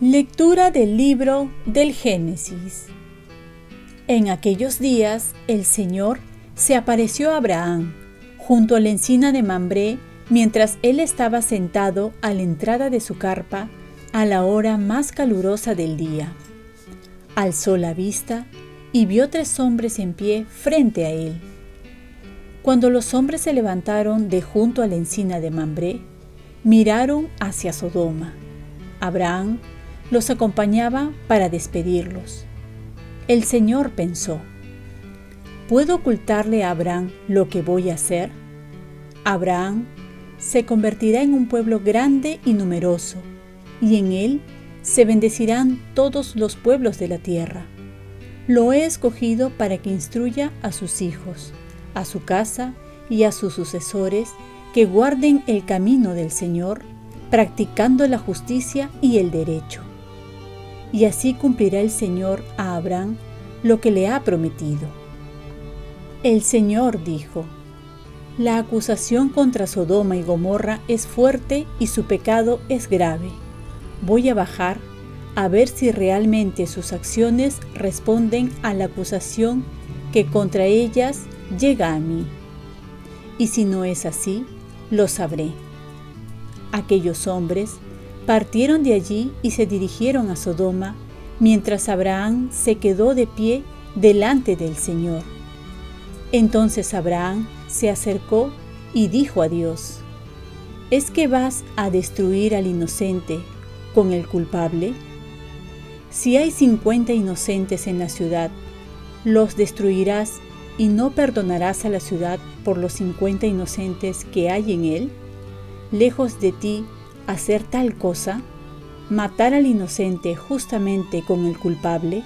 Lectura del libro del Génesis. En aquellos días el Señor se apareció a Abraham junto a la encina de Mambré mientras él estaba sentado a la entrada de su carpa a la hora más calurosa del día. Alzó la vista y vio tres hombres en pie frente a él. Cuando los hombres se levantaron de junto a la encina de Mambré, miraron hacia Sodoma. Abraham los acompañaba para despedirlos. El Señor pensó, ¿puedo ocultarle a Abraham lo que voy a hacer? Abraham se convertirá en un pueblo grande y numeroso, y en él se bendecirán todos los pueblos de la tierra. Lo he escogido para que instruya a sus hijos, a su casa y a sus sucesores que guarden el camino del Señor, practicando la justicia y el derecho y así cumplirá el Señor a Abraham lo que le ha prometido. El Señor dijo, La acusación contra Sodoma y Gomorra es fuerte y su pecado es grave. Voy a bajar a ver si realmente sus acciones responden a la acusación que contra ellas llega a mí. Y si no es así, lo sabré. Aquellos hombres Partieron de allí y se dirigieron a Sodoma, mientras Abraham se quedó de pie delante del Señor. Entonces Abraham se acercó y dijo a Dios, ¿es que vas a destruir al inocente con el culpable? Si hay cincuenta inocentes en la ciudad, los destruirás y no perdonarás a la ciudad por los cincuenta inocentes que hay en él? Lejos de ti hacer tal cosa, matar al inocente justamente con el culpable,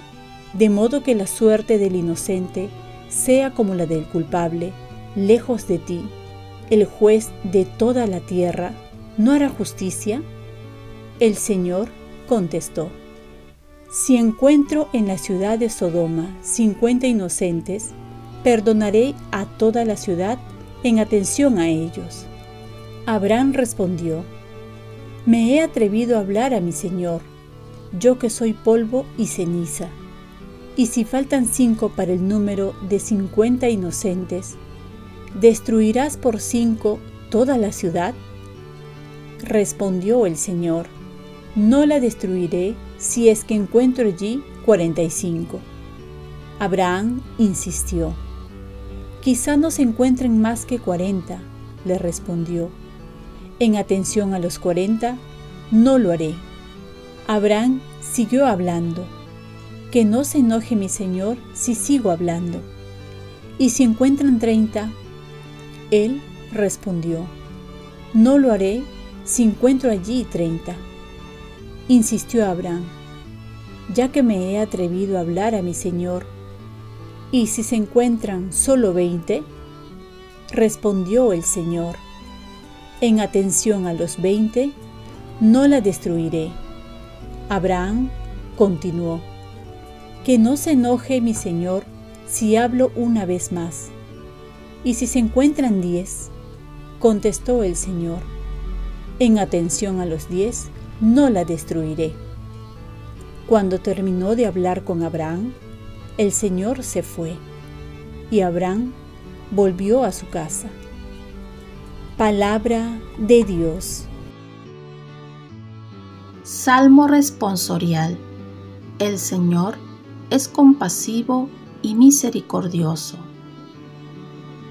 de modo que la suerte del inocente sea como la del culpable, lejos de ti, el juez de toda la tierra, ¿no hará justicia? El Señor contestó, Si encuentro en la ciudad de Sodoma cincuenta inocentes, perdonaré a toda la ciudad en atención a ellos. Abraham respondió, me he atrevido a hablar a mi Señor, yo que soy polvo y ceniza. Y si faltan cinco para el número de cincuenta inocentes, ¿destruirás por cinco toda la ciudad? Respondió el Señor, no la destruiré si es que encuentro allí cuarenta y cinco. Abraham insistió, quizá no se encuentren más que cuarenta, le respondió en atención a los cuarenta, no lo haré. Abraham siguió hablando. Que no se enoje mi Señor si sigo hablando. Y si encuentran treinta, él respondió, no lo haré si encuentro allí treinta. Insistió Abraham, ya que me he atrevido a hablar a mi Señor, ¿y si se encuentran solo veinte? Respondió el Señor, en atención a los veinte, no la destruiré. Abraham continuó, que no se enoje mi Señor si hablo una vez más. Y si se encuentran diez, contestó el Señor, en atención a los diez, no la destruiré. Cuando terminó de hablar con Abraham, el Señor se fue, y Abraham volvió a su casa. Palabra de Dios. Salmo responsorial. El Señor es compasivo y misericordioso.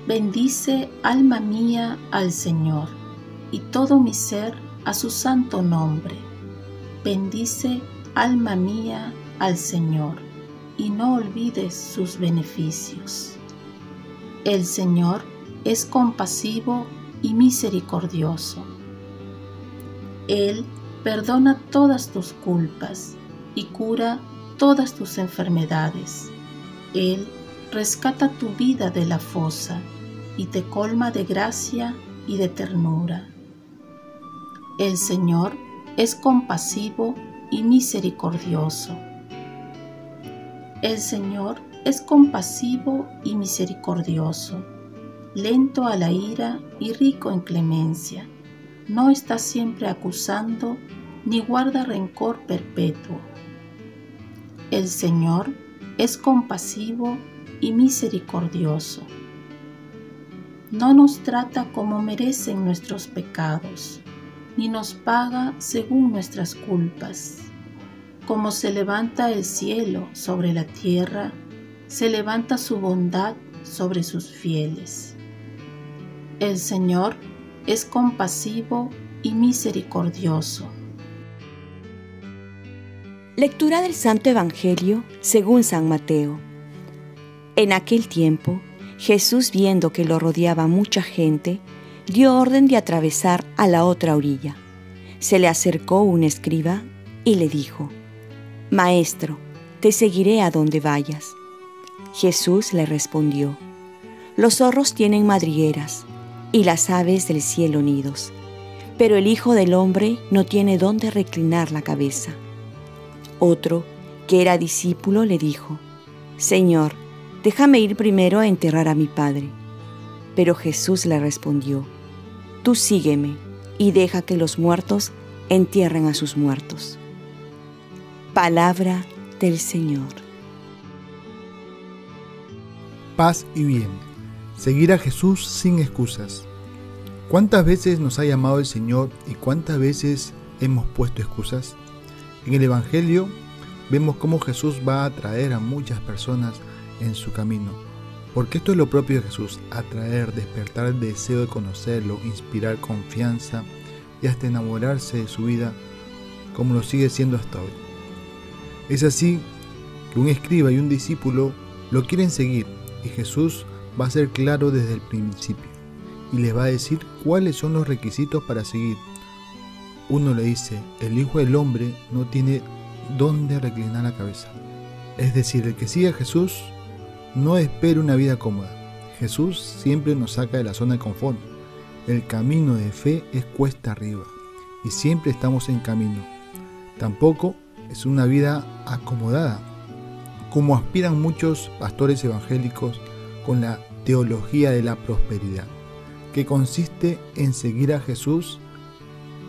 Bendice, alma mía, al Señor, y todo mi ser a su santo nombre. Bendice, alma mía, al Señor, y no olvides sus beneficios. El Señor es compasivo y misericordioso. Él perdona todas tus culpas y cura todas tus enfermedades. Él rescata tu vida de la fosa y te colma de gracia y de ternura. El Señor es compasivo y misericordioso. El Señor es compasivo y misericordioso, lento a la ira y rico en clemencia. No está siempre acusando ni guarda rencor perpetuo. El Señor es compasivo y misericordioso. No nos trata como merecen nuestros pecados, ni nos paga según nuestras culpas. Como se levanta el cielo sobre la tierra, se levanta su bondad sobre sus fieles. El Señor es compasivo y misericordioso. Lectura del Santo Evangelio según San Mateo. En aquel tiempo, Jesús, viendo que lo rodeaba mucha gente, dio orden de atravesar a la otra orilla. Se le acercó un escriba y le dijo, Maestro, te seguiré a donde vayas. Jesús le respondió, Los zorros tienen madrigueras y las aves del cielo nidos, pero el Hijo del Hombre no tiene dónde reclinar la cabeza. Otro, que era discípulo, le dijo, Señor, déjame ir primero a enterrar a mi Padre. Pero Jesús le respondió, Tú sígueme y deja que los muertos entierren a sus muertos. Palabra del Señor. Paz y bien. Seguir a Jesús sin excusas. ¿Cuántas veces nos ha llamado el Señor y cuántas veces hemos puesto excusas? En el Evangelio vemos cómo Jesús va a atraer a muchas personas en su camino. Porque esto es lo propio de Jesús, atraer, despertar el deseo de conocerlo, inspirar confianza y hasta enamorarse de su vida como lo sigue siendo hasta hoy. Es así que un escriba y un discípulo lo quieren seguir y Jesús va a ser claro desde el principio y les va a decir cuáles son los requisitos para seguir. Uno le dice, el Hijo del Hombre no tiene dónde reclinar la cabeza. Es decir, el que sigue a Jesús no espera una vida cómoda. Jesús siempre nos saca de la zona de confort. El camino de fe es cuesta arriba y siempre estamos en camino. Tampoco es una vida acomodada, como aspiran muchos pastores evangélicos con la teología de la prosperidad, que consiste en seguir a Jesús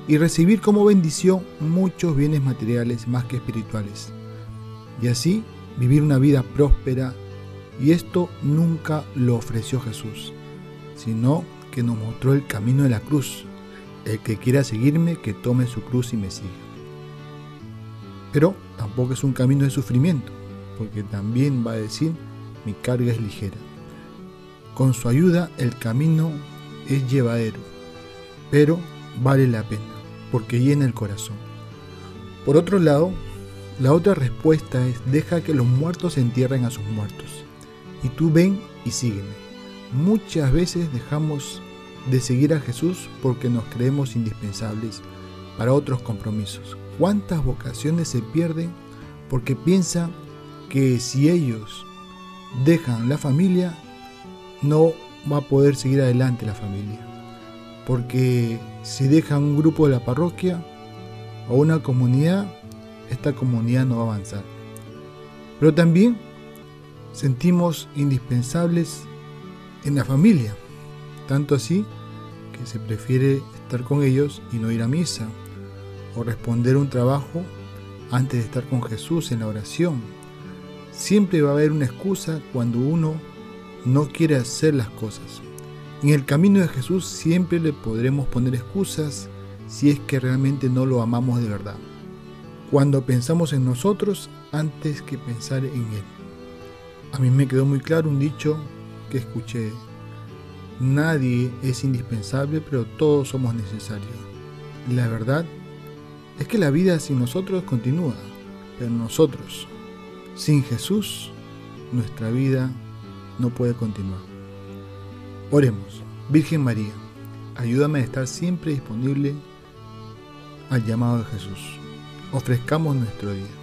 y recibir como bendición muchos bienes materiales más que espirituales, y así vivir una vida próspera, y esto nunca lo ofreció Jesús, sino que nos mostró el camino de la cruz. El que quiera seguirme, que tome su cruz y me siga. Pero tampoco es un camino de sufrimiento, porque también va a decir, mi carga es ligera. Con su ayuda el camino es llevadero, pero vale la pena, porque llena el corazón. Por otro lado, la otra respuesta es deja que los muertos entierren a sus muertos. Y tú ven y sígueme. Muchas veces dejamos de seguir a Jesús porque nos creemos indispensables para otros compromisos. ¿Cuántas vocaciones se pierden porque piensan que si ellos dejan la familia, no va a poder seguir adelante la familia? Porque si dejan un grupo de la parroquia o una comunidad, esta comunidad no va a avanzar. Pero también sentimos indispensables en la familia, tanto así que se prefiere estar con ellos y no ir a misa, o responder un trabajo antes de estar con Jesús en la oración. Siempre va a haber una excusa cuando uno no quiere hacer las cosas. En el camino de Jesús siempre le podremos poner excusas si es que realmente no lo amamos de verdad. Cuando pensamos en nosotros antes que pensar en Él. A mí me quedó muy claro un dicho que escuché. Nadie es indispensable, pero todos somos necesarios. La verdad es que la vida sin nosotros continúa, pero nosotros, sin Jesús, nuestra vida no puede continuar. Oremos, Virgen María, ayúdame a estar siempre disponible al llamado de Jesús. Ofrezcamos nuestro día.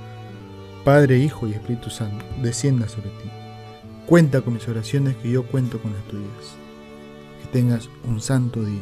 Padre, Hijo y Espíritu Santo, descienda sobre ti. Cuenta con mis oraciones que yo cuento con las tuyas. Que tengas un santo día.